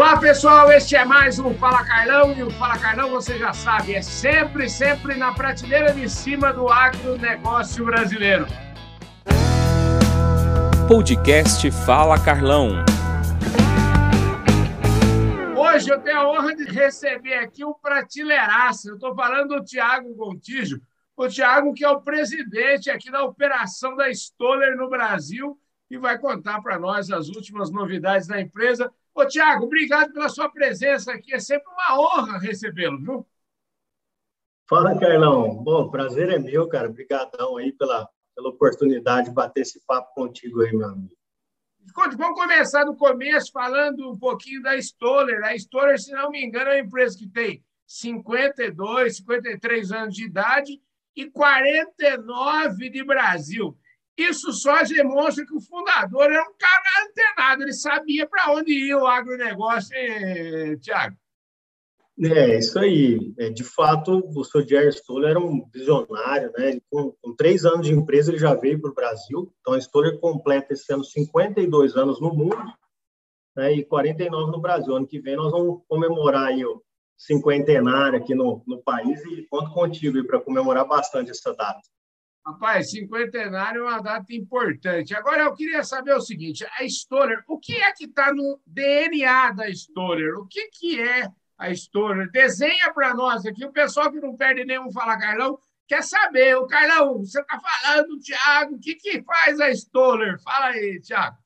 Olá, pessoal. Este é mais um Fala Carlão. E o Fala Carlão, você já sabe, é sempre, sempre na prateleira de cima do agronegócio brasileiro. Podcast Fala Carlão. Hoje eu tenho a honra de receber aqui um prateleiraço. Eu estou falando do Tiago Gontijo. O Tiago, que é o presidente aqui da operação da Stoller no Brasil e vai contar para nós as últimas novidades da empresa. Ô, Tiago, obrigado pela sua presença aqui. É sempre uma honra recebê-lo, viu? Fala, Carlão. Bom, prazer é meu, cara. Obrigadão aí pela, pela oportunidade de bater esse papo contigo aí, meu amigo. Vamos começar do começo falando um pouquinho da Stoller. A Stoller, se não me engano, é uma empresa que tem 52, 53 anos de idade e 49 de Brasil. Isso só demonstra que o fundador era um cara antenado, ele sabia para onde ia o agronegócio, Tiago? É, isso aí. É, de fato, o Sr. Jerry Stoller era um visionário, né? Ele, com, com, três anos de empresa, ele já veio para o Brasil. Então, a Stoller completa esse ano 52 anos no mundo né? e 49 no Brasil. Ano que vem, nós vamos comemorar aí o cinquentenário aqui no, no país e conto contigo para comemorar bastante essa data. Rapaz, cinquentenário é uma data importante. Agora, eu queria saber o seguinte: a Stoller, o que é que está no DNA da Stoller? O que, que é a Stoller? Desenha para nós aqui. O pessoal que não perde nenhum Fala Carlão quer saber. O Carlão, você está falando, Tiago, o que, que faz a Stoller? Fala aí, Tiago.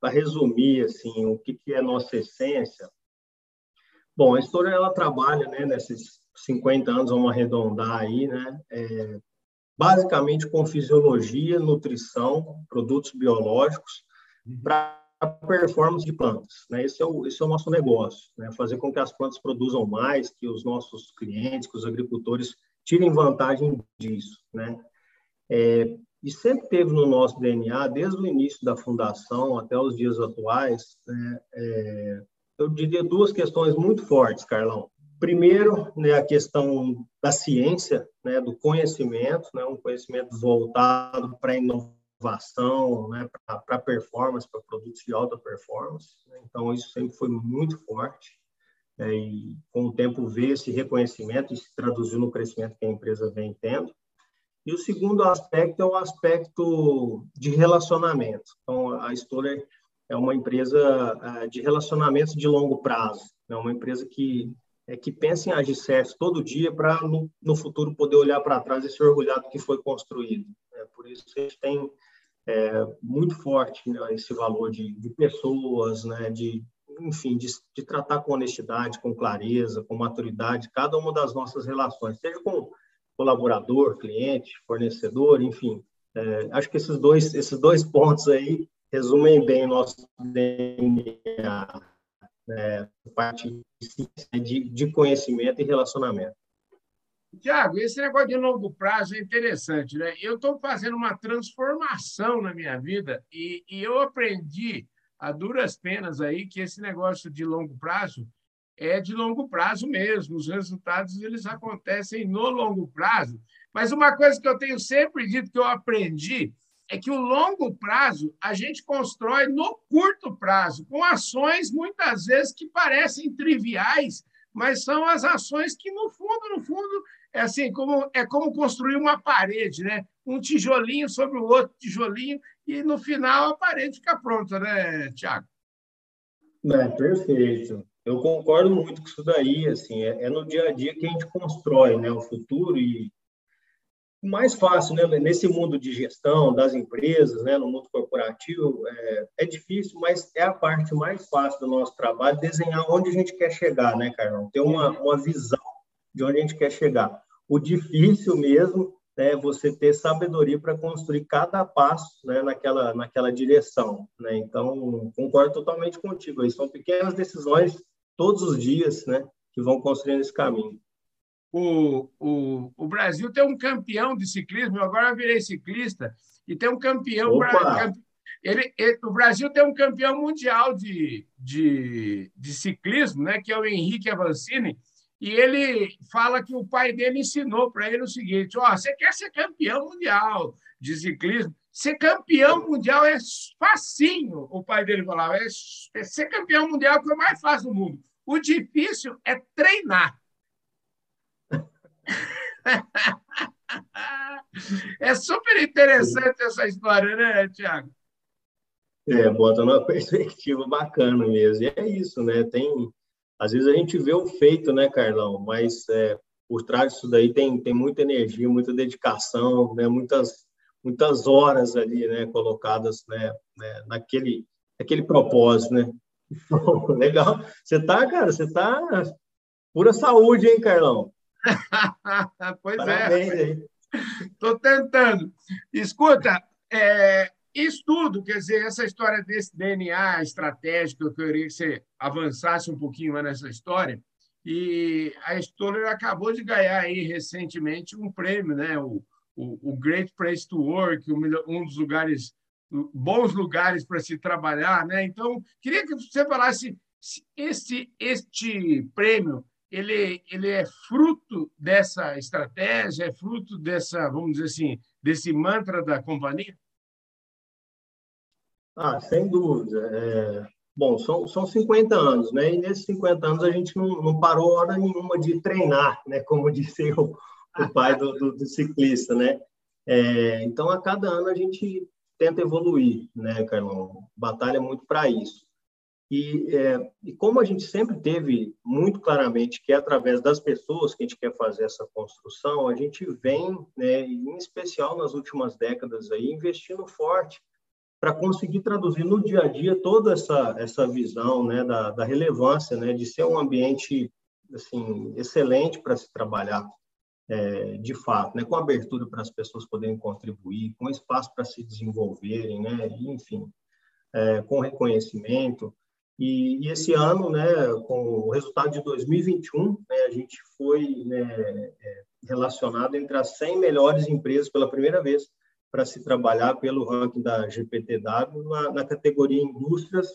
Para resumir, assim, o que, que é nossa essência. Bom, a Stoller, ela trabalha né, nesses 50 anos, vamos arredondar aí, né? É, basicamente com fisiologia, nutrição, produtos biológicos uhum. para performance de plantas. Né? Esse, é o, esse é o nosso negócio, né? fazer com que as plantas produzam mais, que os nossos clientes, que os agricultores tirem vantagem disso. Né? É, e sempre teve no nosso DNA, desde o início da fundação até os dias atuais, né? é, eu diria duas questões muito fortes, Carlão. Primeiro, né, a questão da ciência, né, do conhecimento, né, um conhecimento voltado para inovação, né, para performance, para produtos de alta performance. Né, então, isso sempre foi muito forte. Né, e, com o tempo, veio esse reconhecimento e se traduziu no crescimento que a empresa vem tendo. E o segundo aspecto é o aspecto de relacionamento. Então, a Stoller é uma empresa eh, de relacionamentos de longo prazo, é uma empresa que é, que pensa em agir certo todo dia para, no, no, futuro, poder olhar para trás e se orgulhar do que foi construído. É, por isso, a gente tem é, muito forte né, esse valor de, de pessoas, né, de, enfim, de, de, tratar com honestidade, com clareza, com maturidade, cada uma das nossas relações, seja com colaborador, cliente, fornecedor, enfim. É, acho que esses dois, esses dois pontos aí resumem bem nosso DNA né, parte de, de conhecimento e relacionamento. Tiago, esse negócio de longo prazo é interessante, né? Eu estou fazendo uma transformação na minha vida e, e, eu aprendi a duras penas aí que esse negócio de longo prazo é de longo prazo mesmo. Os resultados eles acontecem no longo prazo. Mas uma coisa que eu tenho sempre dito que eu aprendi é que o longo prazo a gente constrói no curto prazo, com ações muitas vezes que parecem triviais, mas são as ações que, no fundo, no fundo, é assim, como, é como construir uma parede, né? Um tijolinho sobre o outro tijolinho, e no final a parede fica pronta, né, Tiago? É, perfeito. Eu concordo muito com isso daí, assim, é, é, no dia a dia que a gente constrói né, o futuro e mais fácil, né? Nesse mundo de gestão das empresas, né? No mundo corporativo, é, é, difícil, mas é a parte mais fácil do nosso trabalho desenhar onde a gente quer chegar, né, Carlão? Ter uma, uma visão de onde a gente quer chegar. O difícil mesmo é você ter sabedoria para construir cada passo né, naquela, naquela direção. Né? Então, concordo totalmente contigo. Aí são pequenas decisões todos os dias né, que vão construindo esse caminho o, o, o Brasil tem um campeão de ciclismo, eu agora virei ciclista, e tem um campeão. ele, ele, o Brasil tem um campeão mundial de, de, de ciclismo, né, que é o Henrique Avancini, e ele fala que o pai dele ensinou para ele o seguinte: ó, oh, você quer ser campeão mundial de ciclismo, ser campeão mundial é facinho, o pai dele falava. É, é ser campeão mundial que é o mais fácil do mundo. O difícil é treinar. É super interessante essa história, né, Tiago? É, bota numa perspectiva bacana mesmo. E é isso, né? Tem, às vezes a gente vê o feito, né, Carlão? Mas é, por trás disso daí tem, tem muita energia, muita dedicação, né? Muitas, muitas horas ali, né? Colocadas, né? né? Naquele, naquele propósito, né? Legal. Você tá, cara, você tá pura saúde, hein, Carlão? pois é. Parabéns é. Estou tentando. Escuta, é, estudo, quer dizer, essa história desse DNA estratégico, eu queria que você avançasse um pouquinho mais nessa história. E a Stoller acabou de ganhar aí recentemente um prêmio, né? o, o, o Great Place to Work, um dos lugares bons lugares para se trabalhar, né? Então, queria que você falasse se este este prêmio ele, ele é fruto dessa estratégia, é fruto dessa, vamos dizer assim, desse mantra da companhia? Ah, sem dúvida. É... Bom, são, são 50 anos, né? E nesses 50 anos a gente não, não parou hora nenhuma de treinar, né? Como disse o, o pai do, do, do ciclista, né? É, então, a cada ano a gente tenta evoluir, né, Carlão? Batalha muito para isso. E, é, e, como a gente sempre teve muito claramente que é através das pessoas que a gente quer fazer essa construção, a gente vem, né, em especial nas últimas décadas, aí, investindo forte para conseguir traduzir no dia a dia toda essa, essa visão né, da, da relevância né, de ser um ambiente assim, excelente para se trabalhar é, de fato, né, com abertura para as pessoas poderem contribuir, com espaço para se desenvolverem, né, enfim, é, com reconhecimento. E, e, esse ano, né, com o resultado de 2021, né, a gente foi né, é, relacionado entre as 100 melhores empresas pela primeira vez para se trabalhar pelo ranking da GPTW na, na categoria indústrias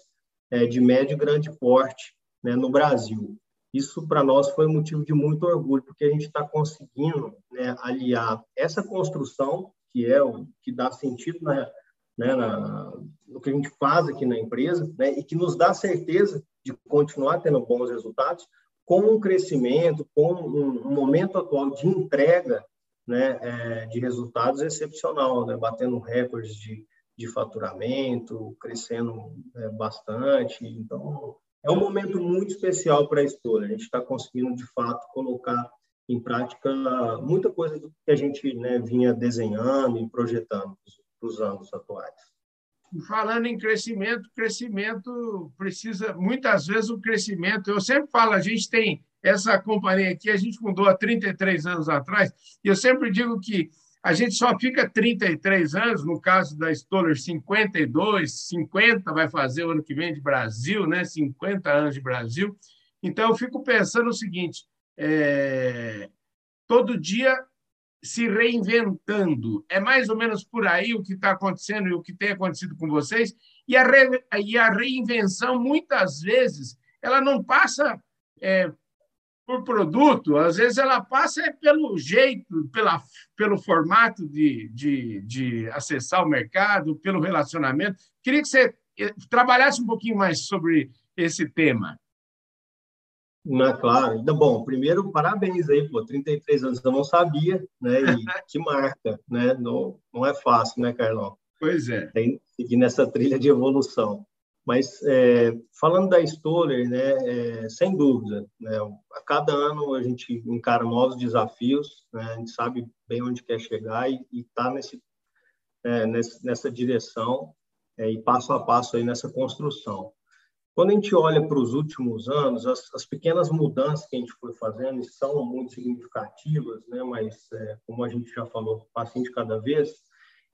é, de médio e grande porte né, no Brasil. Isso para nós foi motivo de muito orgulho, porque a gente está conseguindo né, aliar essa construção, que é o que dá sentido na, né, na, no que a gente faz aqui na empresa, né, e que nos dá certeza de continuar tendo bons resultados, com um crescimento, com um, um momento atual de entrega né, é, de resultados excepcional, né, batendo recordes de, de faturamento, crescendo é, bastante. Então, é um momento muito especial para a história. A gente está conseguindo, de fato, colocar em prática muita coisa que a gente né, vinha desenhando e projetando para os anos atuais. Falando em crescimento, crescimento precisa, muitas vezes, o crescimento. Eu sempre falo, a gente tem essa companhia aqui, a gente fundou há 33 anos atrás, e eu sempre digo que a gente só fica 33 anos, no caso da Stoller, 52, 50 vai fazer o ano que vem de Brasil, né? 50 anos de Brasil. Então, eu fico pensando o seguinte: é... todo dia se reinventando. É mais ou menos por aí o que está acontecendo e o que tem acontecido com vocês. E a, re... e a reinvenção, muitas vezes, ela não passa é, por produto, às vezes ela passa é pelo jeito, pela, pelo formato de, de, de acessar o mercado, pelo relacionamento. Queria que você eh, trabalhasse um pouquinho mais sobre esse tema. Na, claro. Então, bom, primeiro, parabéns aí, pô, 33 anos, eu não sabia, né, e que marca, né, não, não é fácil, né, Carlão? Pois é. Tem que seguir nessa trilha de evolução. Mas é, falando da Stoller, né, é, sem dúvida, né, a cada ano a gente encara novos desafios, né, a gente sabe bem onde quer chegar e está nesse, é, nessa direção é, e passo a passo aí nessa construção. Quando a gente olha para os últimos anos, as, as, pequenas mudanças que a gente foi fazendo são muito significativas, né, mas é, como a gente já falou, passinho de cada vez,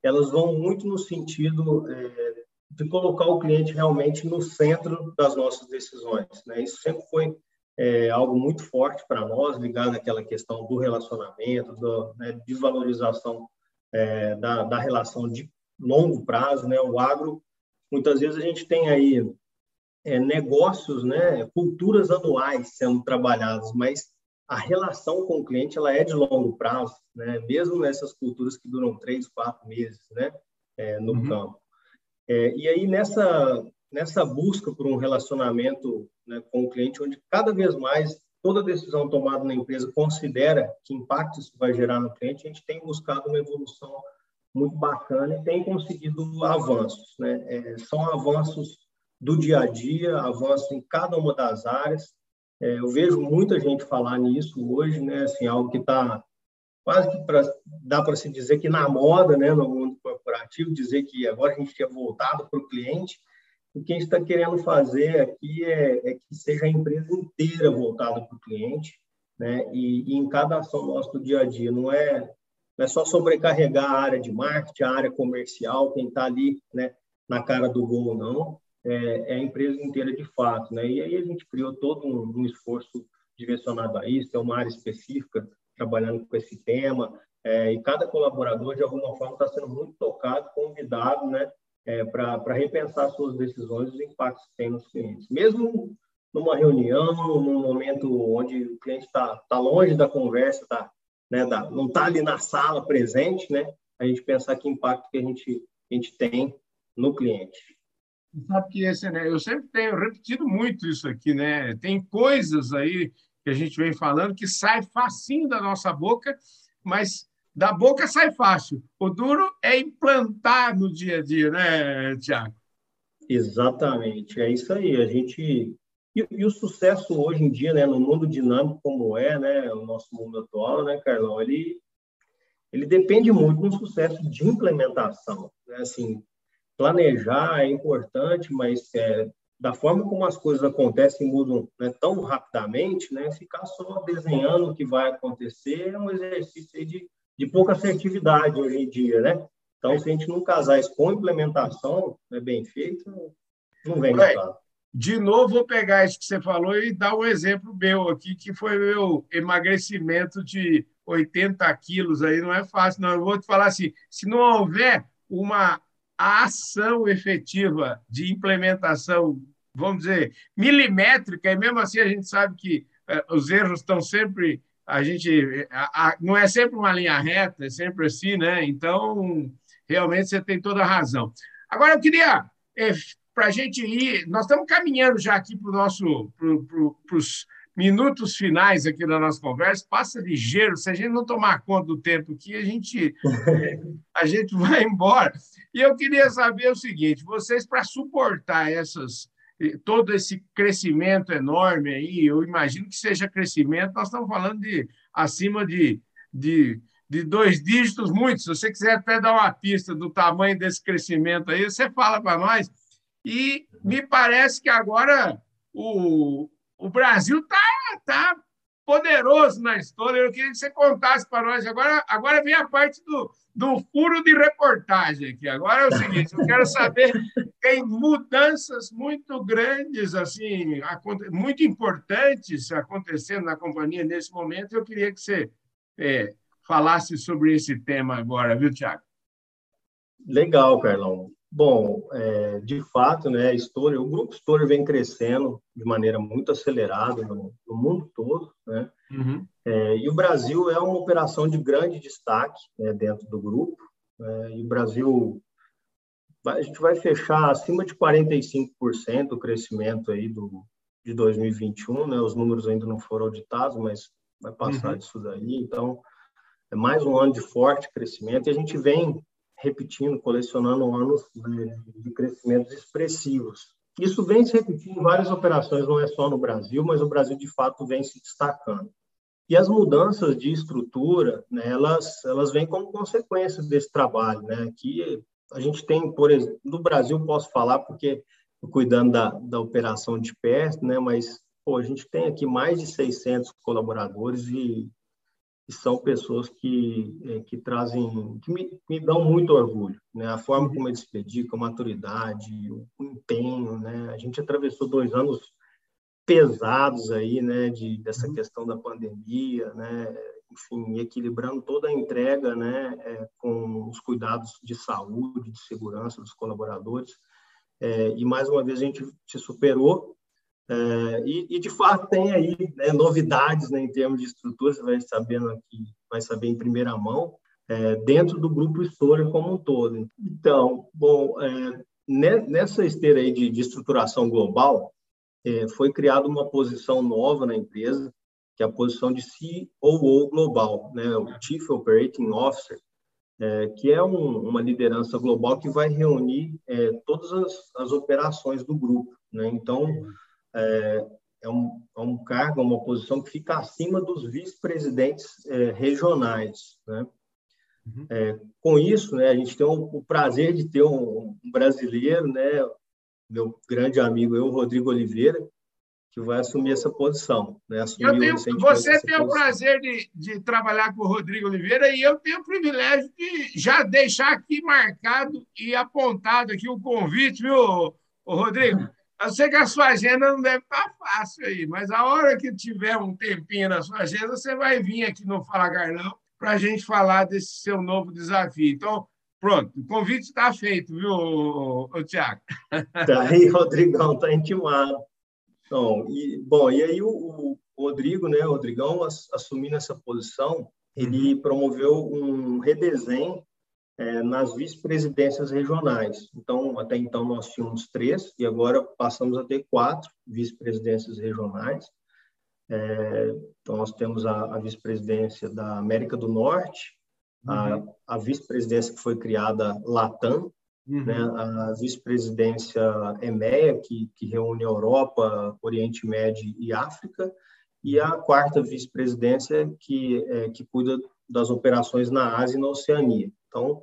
elas vão muito no sentido é, de colocar o cliente realmente no centro das nossas decisões. Né? Isso sempre foi é, algo muito forte para nós, ligado àquela questão do relacionamento, do, né, de valorização é, da, da relação de longo prazo. Né? O agro, muitas vezes a gente tem aí é, negócios, né, culturas anuais sendo trabalhadas, mas a relação com o cliente ela é de longo prazo, né? mesmo nessas culturas que duram três, quatro meses. Né? é, no uhum. campo. É, e aí, nessa, nessa busca por um relacionamento né, com o cliente, onde cada vez mais toda decisão tomada na empresa considera que impacto isso vai gerar no cliente, a gente tem buscado uma evolução muito bacana e tem conseguido avanços. Né? É, são avanços do dia a dia, avanços em cada uma das áreas. É, eu vejo muita gente falar nisso hoje, né? Assim, algo que está quase que pra, dá para se dizer que na moda, né, no mundo corporativo, dizer que agora a gente tinha voltado para o cliente. O que a gente está querendo fazer aqui é, é, que seja a empresa inteira voltada para o cliente, né? E, e, em cada ação nossa do dia a dia, não é, não é só sobrecarregar a área de marketing, a área comercial, quem está ali, né, na cara do gol, não é, é, a empresa inteira de fato. Né? E aí a gente criou todo um, um esforço direcionado a isso, é uma área específica trabalhando com esse tema, é, e cada colaborador, de alguma forma, está sendo muito tocado, convidado né, é, para repensar suas decisões e os impactos que tem nos clientes. Mesmo numa reunião, num momento onde o cliente está tá longe da conversa, tá, né, da, não está ali na sala presente, né, a gente pensar que impacto que a gente, a gente tem no cliente. Sabe que esse, né? Eu sempre tenho repetido muito isso aqui, né? Tem coisas aí que a gente vem falando que sai facinho da nossa boca, mas da boca sai fácil. O duro é implantar no dia a dia, né, Tiago? Exatamente, é isso aí. A gente e, e, o sucesso hoje em dia, né, no mundo dinâmico como é, né, o nosso mundo atual, né, Carlão, ele ele depende muito do sucesso de implementação, né? Assim, planejar é importante, mas é, da forma como as coisas acontecem mudam né, tão rapidamente, né, ficar só desenhando o que vai acontecer é um exercício de, de pouca assertividade hoje em dia, né? Então, se a gente não casar isso com implementação né, bem feita, não vem resultado. De novo, vou pegar isso que você falou e dar um exemplo meu aqui, que foi o meu emagrecimento de 80 quilos. Aí não é fácil, não. Eu vou te falar assim: se não houver uma a ação efetiva de implementação, vamos dizer, milimétrica, e mesmo assim a gente sabe que eh, os erros estão sempre. A gente a, a, não é sempre uma linha reta, é sempre assim, né? Então, realmente você tem toda a razão. Agora, eu queria, é, eh, para a gente ir, nós estamos caminhando já aqui para nosso, para os minutos finais aqui da nossa conversa, passa ligeiro, se a gente não tomar conta do tempo aqui, a gente, a gente vai embora. E eu queria saber o seguinte: vocês, para suportar essas, todo esse crescimento enorme aí, eu imagino que seja crescimento, nós estamos falando de acima de, de, de dois dígitos, muito. Se você quiser até dar uma pista do tamanho desse crescimento aí, você fala para nós. E me parece que agora o, o Brasil está tá poderoso na história. Eu queria que você contasse para nós. Agora, agora vem a parte do, do furo de reportagem aqui. Agora é o seguinte: eu quero saber tem mudanças muito grandes, assim, muito importantes acontecendo na companhia nesse momento. Eu queria que você é, falasse sobre esse tema agora, viu, Tiago? Legal, Carlão. Bom, é, de fato, né, a Story, o grupo Story vem crescendo de maneira muito acelerada no, no mundo todo, né? Uhum. É, e o Brasil é uma operação de grande destaque né, dentro do grupo. Né? e o Brasil, a gente vai fechar acima de 45% o crescimento aí do, de 2021, né? Os números ainda não foram auditados, mas vai passar uhum. disso daí. Então, é mais um ano de forte crescimento e a gente vem repetindo, colecionando anos de crescimentos expressivos. Isso vem se repetindo em várias operações, não é só no Brasil, mas o Brasil, de fato, vem se destacando. E as mudanças de estrutura, né, elas, elas vêm como consequência desse trabalho. Né? Que a gente tem, por exemplo, no Brasil, posso falar, porque cuidando da, da operação de perto, né, mas pô, a gente tem aqui mais de 600 colaboradores e que são pessoas que, é, que trazem, que me, me, dão muito orgulho, né? A forma como eles se dedicam, a maturidade, o empenho, né? A gente atravessou dois anos pesados aí, né? De, dessa uhum. questão da pandemia, né? Enfim, equilibrando toda a entrega, né? É, com os cuidados de saúde, de segurança dos colaboradores. É, e mais uma vez a gente se superou é, e, e, de fato tem aí né, novidades né, em termos de estrutura, você vai sabendo aqui, vai saber em primeira mão. é, dentro do grupo Stoller como um todo. Então, bom, é, nessa esteira aí de, de estruturação global, é, foi criada uma posição nova na empresa, que é a posição de COO global, né, o Chief Operating Officer, é, que é um, uma liderança global que vai reunir é, todas as, as, operações do grupo. Né? Então, é, é, um, é um cargo, uma posição que fica acima dos vice-presidentes é, regionais. Né? Uhum. É, com isso, né, a gente tem o, o prazer de ter um, um, brasileiro, né, meu grande amigo, eu, Rodrigo Oliveira, que vai assumir essa posição. Né, eu tenho, você tem o prazer de, de trabalhar com o Rodrigo Oliveira e eu tenho o privilégio de já deixar aqui marcado e apontado aqui o convite, viu, Rodrigo? Eu sei que a sua agenda não deve estar fácil aí, mas a hora que tiver um tempinho na sua agenda, você vai vir aqui no Fala Garnão para a gente falar desse seu novo desafio. Então, pronto, o convite está feito, viu, Tiago? Tá aí, Rodrigão, está intimado. Então, e, bom, e aí o, o Rodrigo, né, o Rodrigão, assumindo essa posição, ele uhum. promoveu um redesenho é, nas vice-presidências regionais. Então, até então nós tínhamos três e agora passamos a ter quatro vice-presidências regionais. É, então, nós temos a, a vice-presidência da América do Norte, uhum. a, a vice-presidência que foi criada Latam, uhum. né, a vice-presidência EMEA, que, que reúne a Europa, Oriente Médio e África, e a quarta vice-presidência, que, é, que cuida das operações na Ásia e na Oceania. Então,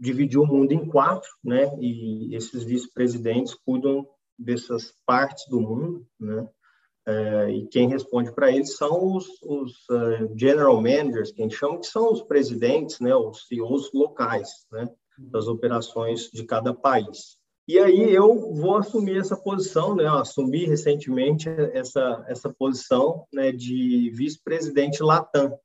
dividiu o mundo em quatro, né, e esses vice-presidentes cuidam dessas partes do mundo, né, é, e quem responde para eles são os, os uh, general managers, que a gente chama que são os presidentes, né, os CEOs locais, né, das operações de cada país. E aí eu vou assumir essa posição, né, eu assumi recentemente essa, essa posição né, de vice-presidente Latam.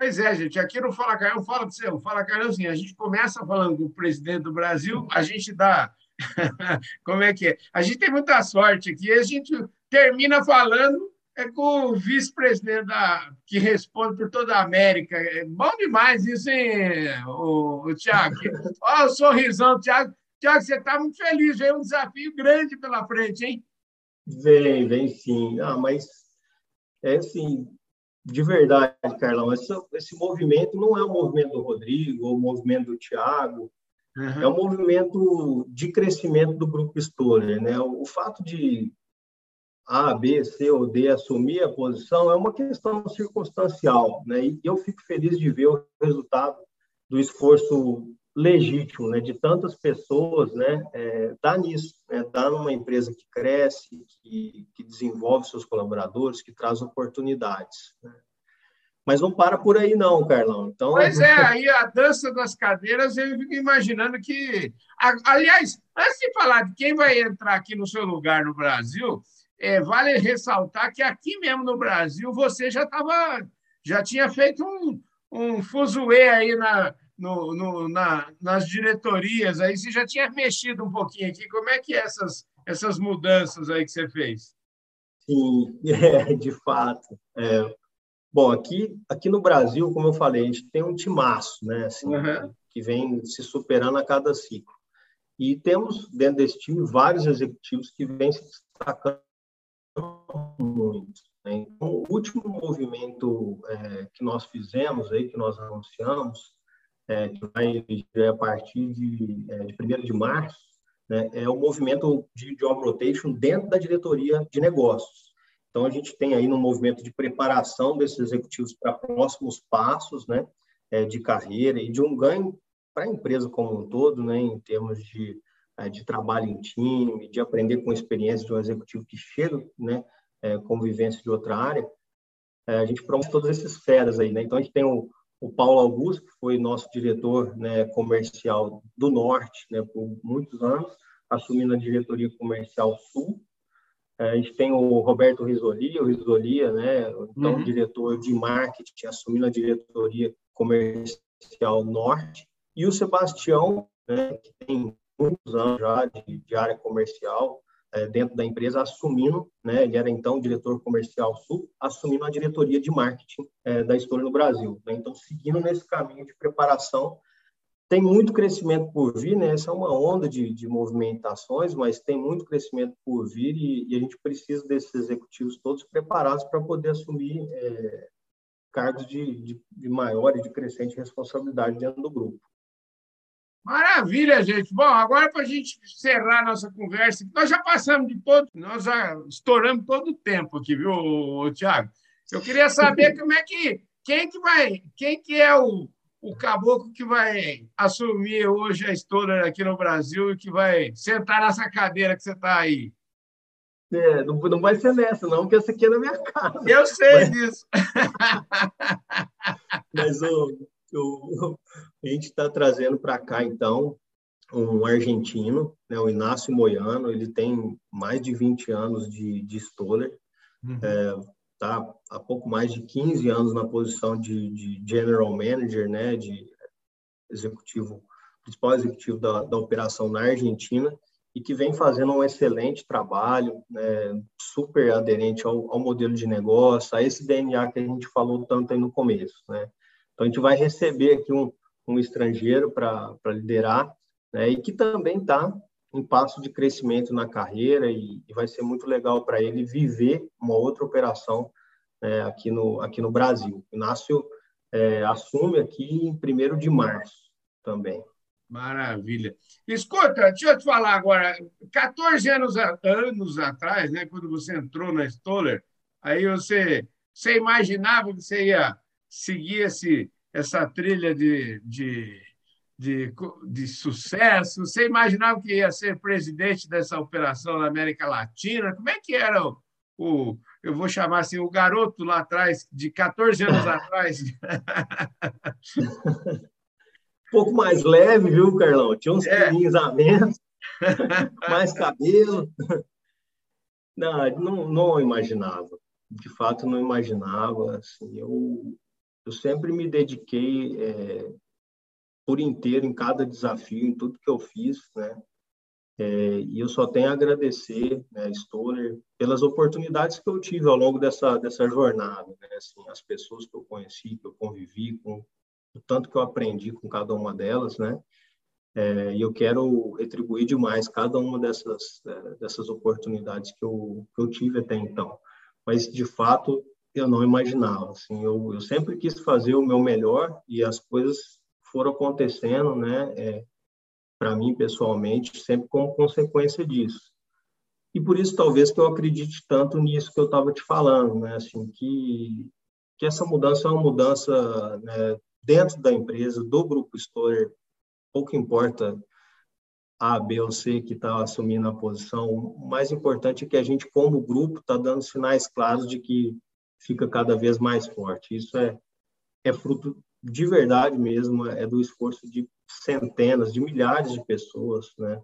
Pois é, gente, aqui no Fala Carlão, fala de você, Fala Carlão, assim, a gente começa falando com o presidente do Brasil, a gente dá, como é que é? A gente tem muita sorte aqui, a gente termina falando é com o vice-presidente da, que responde por toda a América. É bom demais isso, hein, o, o Tiago? Olha o sorrisão, Tiago. Tiago, você está muito feliz, vem um desafio grande pela frente, hein? Vem, vem sim. Ah, mas é assim, de verdade, Carlão, esse, esse movimento não é o movimento do Rodrigo ou o movimento do Tiago, uhum. é um movimento de crescimento do Grupo Stoller. Né? O, o fato de a, B, C ou D assumir a posição é uma questão circunstancial, né? E eu fico feliz de ver o resultado do esforço legítimo, né, de tantas pessoas, né, é, dá nisso, né, dá numa empresa que cresce, que, que desenvolve seus colaboradores, que traz oportunidades. Né? Mas não para por aí não, Carlão. Então... Pois é, aí a dança das cadeiras, eu fico imaginando que... Aliás, antes de falar de quem vai entrar aqui no seu lugar no Brasil, é, vale ressaltar que aqui mesmo no Brasil você já estava, já tinha feito um, um fuzuê aí na, no, no, na, nas diretorias, aí você já tinha mexido um pouquinho aqui. Como é que é essas, essas mudanças aí que você fez? Sim, é, de fato. É, bom, aqui, aqui no Brasil, como eu falei, a gente tem um timaço, né, assim, uhum. que vem se superando a cada ciclo. E temos dentro desse time vários executivos que vêm se destacando muito. Né? Então, o último movimento é, que nós fizemos, aí, que nós anunciamos, é, que vai a partir de, é, de 1 de março, né, é o movimento de job rotation dentro da diretoria de negócios. Então, a gente tem aí no movimento de preparação desses executivos para próximos passos né, é, de carreira e de um ganho para a empresa como um todo, né, em termos de é, de trabalho em time, de aprender com a experiência de um executivo que chega, né, é, convivência de outra área, é, a gente promove todas essas esferas aí, né? Então a gente tem o, o Paulo Augusto, que foi nosso diretor né, comercial do Norte, né, por muitos anos, assumindo a diretoria comercial Sul. É, a gente tem o Roberto Risolia, o Risolia, né, então uhum. diretor de marketing, assumindo a diretoria comercial Norte, e o Sebastião, né, que tem muitos anos já de, de área comercial, é, dentro da empresa, assumindo, né, ele era então diretor comercial sul, assumindo a diretoria de marketing é, da Stoller no Brasil. Né? Então, seguindo nesse caminho de preparação, tem muito crescimento por vir, né? Essa é uma onda de, de movimentações, mas tem muito crescimento por vir e, e, a gente precisa desses executivos todos preparados para poder assumir é, cargos de, de, de maior e de crescente responsabilidade dentro do grupo. Maravilha, gente. Bom, agora para a gente encerrar nossa conversa, nós já passamos de todo, nós já estouramos todo o tempo aqui, viu, Tiago? Eu queria saber como é que quem que vai, quem que é o, o caboclo que vai assumir hoje a história aqui no Brasil e que vai sentar nessa cadeira que você está aí. É, não, não vai ser nessa, não, porque essa aqui é na minha casa. Eu sei Mas... disso. Mas o, o, a gente está trazendo para cá, então, um argentino, né, o Inácio Moiano, ele tem mais de 20 anos de, de Stoller, uhum. é, tá há pouco mais de 15 anos na posição de, de General Manager, né, de executivo, principal executivo da, da operação na Argentina, e que vem fazendo um excelente trabalho, né, super aderente ao, ao modelo de negócio, a esse DNA que a gente falou tanto aí no começo, né? Então, a gente vai receber aqui um, um estrangeiro para liderar, né? E que também está em passo de crescimento na carreira e, e vai ser muito legal para ele viver uma outra operação é, aqui, no, aqui no Brasil. O Inácio é, assume aqui em 1 de março também. Maravilha. Escuta, deixa eu te falar agora. 14 anos, anos atrás, né, quando você entrou na Stoller, aí você, você imaginava que você ia seguir esse, essa trilha de, de, de, de sucesso? Você imaginava que ia ser presidente dessa operação na América Latina? Como é que era o, o eu vou chamar assim, o garoto lá atrás, de 14 anos atrás? um pouco mais leve, viu, Carlão? Tinha uns é. a menos, mais cabelo. Não, não, não imaginava. De fato, não imaginava. Assim, eu eu sempre me dediquei é, por inteiro em cada desafio, em tudo que eu fiz, né? É, e eu só tenho a agradecer, né, Stoller, pelas oportunidades que eu tive ao longo dessa, dessa jornada, né? Assim, as pessoas que eu conheci, que eu convivi com, o tanto que eu aprendi com cada uma delas, né? É, e eu quero retribuir demais cada uma dessas, é, dessas oportunidades que eu, que eu tive até então. Mas, de fato, eu não imaginava. Assim, eu, eu sempre quis fazer o meu melhor e as coisas foram acontecendo, né? É, para mim pessoalmente, sempre como consequência disso. E por isso talvez que eu acredite tanto nisso que eu estava te falando, né? Assim que que essa mudança é uma mudança né, dentro da empresa, do grupo Store, pouco importa a, B ou C que está assumindo a posição. O mais importante é que a gente, como grupo, está dando sinais claros de que fica cada vez mais forte. Isso é, é fruto de verdade mesmo, é do esforço de centenas, de milhares de pessoas, né?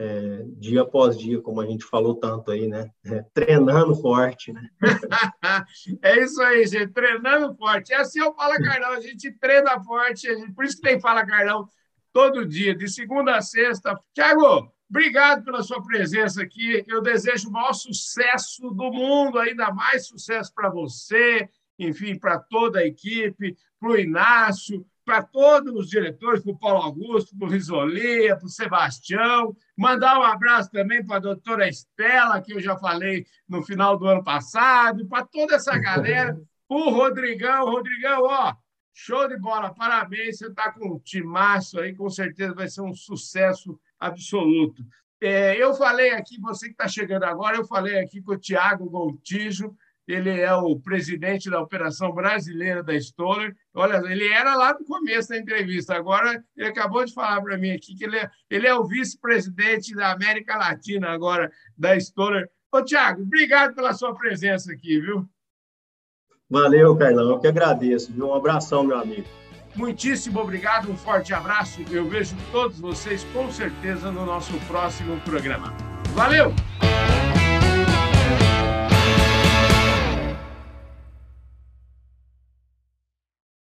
É, dia após dia, como a gente falou tanto aí, né? É, treinando forte, né? é isso aí, gente, treinando forte. É assim o Fala Carlão, a gente treina forte, por isso que tem Fala Carlão todo dia, de segunda a sexta. Tiago, Obrigado pela sua presença aqui. Eu desejo o maior sucesso do mundo, ainda mais sucesso para você, enfim, para toda a equipe, para o Inácio, para todos os diretores, para o Paulo Augusto, para o Risolia, para o Sebastião. Mandar um abraço também para a doutora Estela, que eu já falei no final do ano passado, para toda essa galera. O Rodrigão, Rodrigão, ó, show de bola, parabéns, você está com um timaço aí, com certeza vai ser um sucesso absoluto. É, eu falei aqui, você que está chegando agora, eu falei aqui com o Tiago Gontijo, ele é o presidente da operação brasileira da Stoller. Olha, ele era lá no começo da entrevista, agora ele acabou de falar para mim aqui que ele é, ele é o vice-presidente da América Latina agora da Stoller. Ô, Tiago, obrigado pela sua presença aqui, viu? Valeu, Carlão, eu que agradeço. Viu? Um abração, meu amigo. Muitíssimo obrigado, um forte abraço. Eu vejo todos vocês com certeza no nosso próximo programa. Valeu!